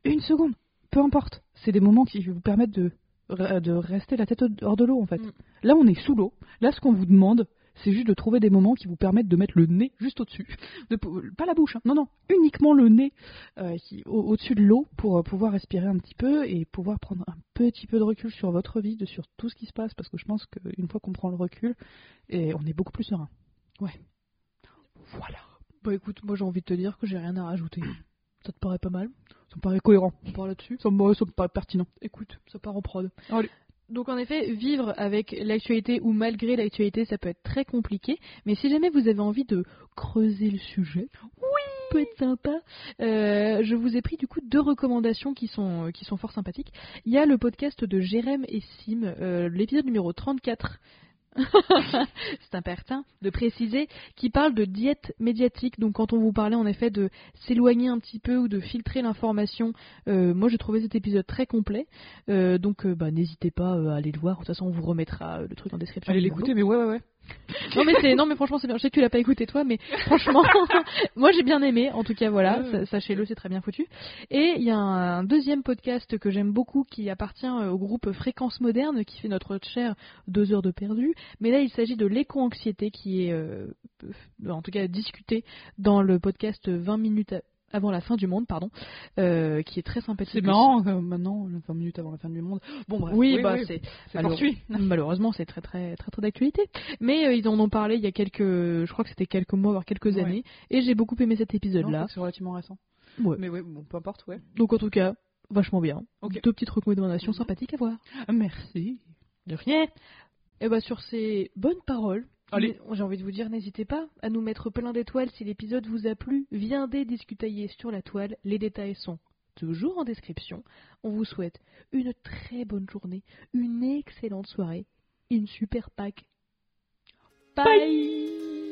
une seconde, peu importe. C'est des moments qui vous permettent de de rester la tête hors de l'eau en fait. Mm. Là, on est sous l'eau. Là, ce qu'on vous demande, c'est juste de trouver des moments qui vous permettent de mettre le nez juste au-dessus. De pas la bouche, hein. non, non, uniquement le nez euh, au- au-dessus de l'eau pour euh, pouvoir respirer un petit peu et pouvoir prendre un petit peu de recul sur votre vie, de, sur tout ce qui se passe, parce que je pense qu'une fois qu'on prend le recul, et on est beaucoup plus serein. Ouais. Voilà. Bah écoute, moi j'ai envie de te dire que j'ai rien à rajouter. Ça te paraît pas mal Ça me paraît cohérent. On parle là-dessus? Ça me, ça me paraît pertinent. Écoute, ça part en prod. Allez. Donc en effet, vivre avec l'actualité ou malgré l'actualité, ça peut être très compliqué. Mais si jamais vous avez envie de creuser le sujet, oui, peut être sympa. euh, je vous ai pris du coup deux recommandations qui sont qui sont fort sympathiques. Il y a le podcast de Jérém et Sim, euh, l'épisode numéro 34. c'est important de préciser, qui parle de diète médiatique. Donc, quand on vous parlait en effet de s'éloigner un petit peu ou de filtrer l'information, euh, moi j'ai trouvé cet épisode très complet. Euh, donc, euh, bah, n'hésitez pas à aller le voir. De toute façon, on vous remettra le truc en description. Allez l'écouter, mais ouais, ouais, ouais. non mais c'est non mais franchement c'est bien. Je sais que tu l'as pas écouté toi, mais franchement, moi j'ai bien aimé. En tout cas voilà, Ouais. sachez-le, c'est très bien foutu. Et il y a un deuxième podcast que j'aime beaucoup qui appartient euh, au groupe Fréquence Moderne qui fait notre cher deux heures de perdu. Mais là il s'agit de l'éco-anxiété qui est euh, en tout cas discuté dans le podcast 20 minutes à- avant la fin du monde, pardon, euh, qui est très sympathique. C'est marrant, euh, maintenant, 20 minutes avant la fin du monde. Bon, bref. Oui, bah c'est c'est malheureux-. Malheureusement, c'est très très très très d'actualité. Mais euh, ils en ont parlé il y a quelques, je crois que c'était quelques mois, voire quelques Ouais. années, et j'ai beaucoup aimé cet épisode-là. que C'est relativement récent. Ouais. Mais ouais, bon, peu importe, ouais. Donc en tout cas, vachement bien. Ok. Deux petites recommandations Mhm. sympathiques à voir. Merci. De rien. Et bah sur ces bonnes paroles. Allez. J'ai envie de vous dire, n'hésitez pas à nous mettre plein d'étoiles si l'épisode vous a plu. Viendez discutailler sur la toile. Les détails sont toujours en description. On vous souhaite une très bonne journée, une excellente soirée, une super Pâques. Bye.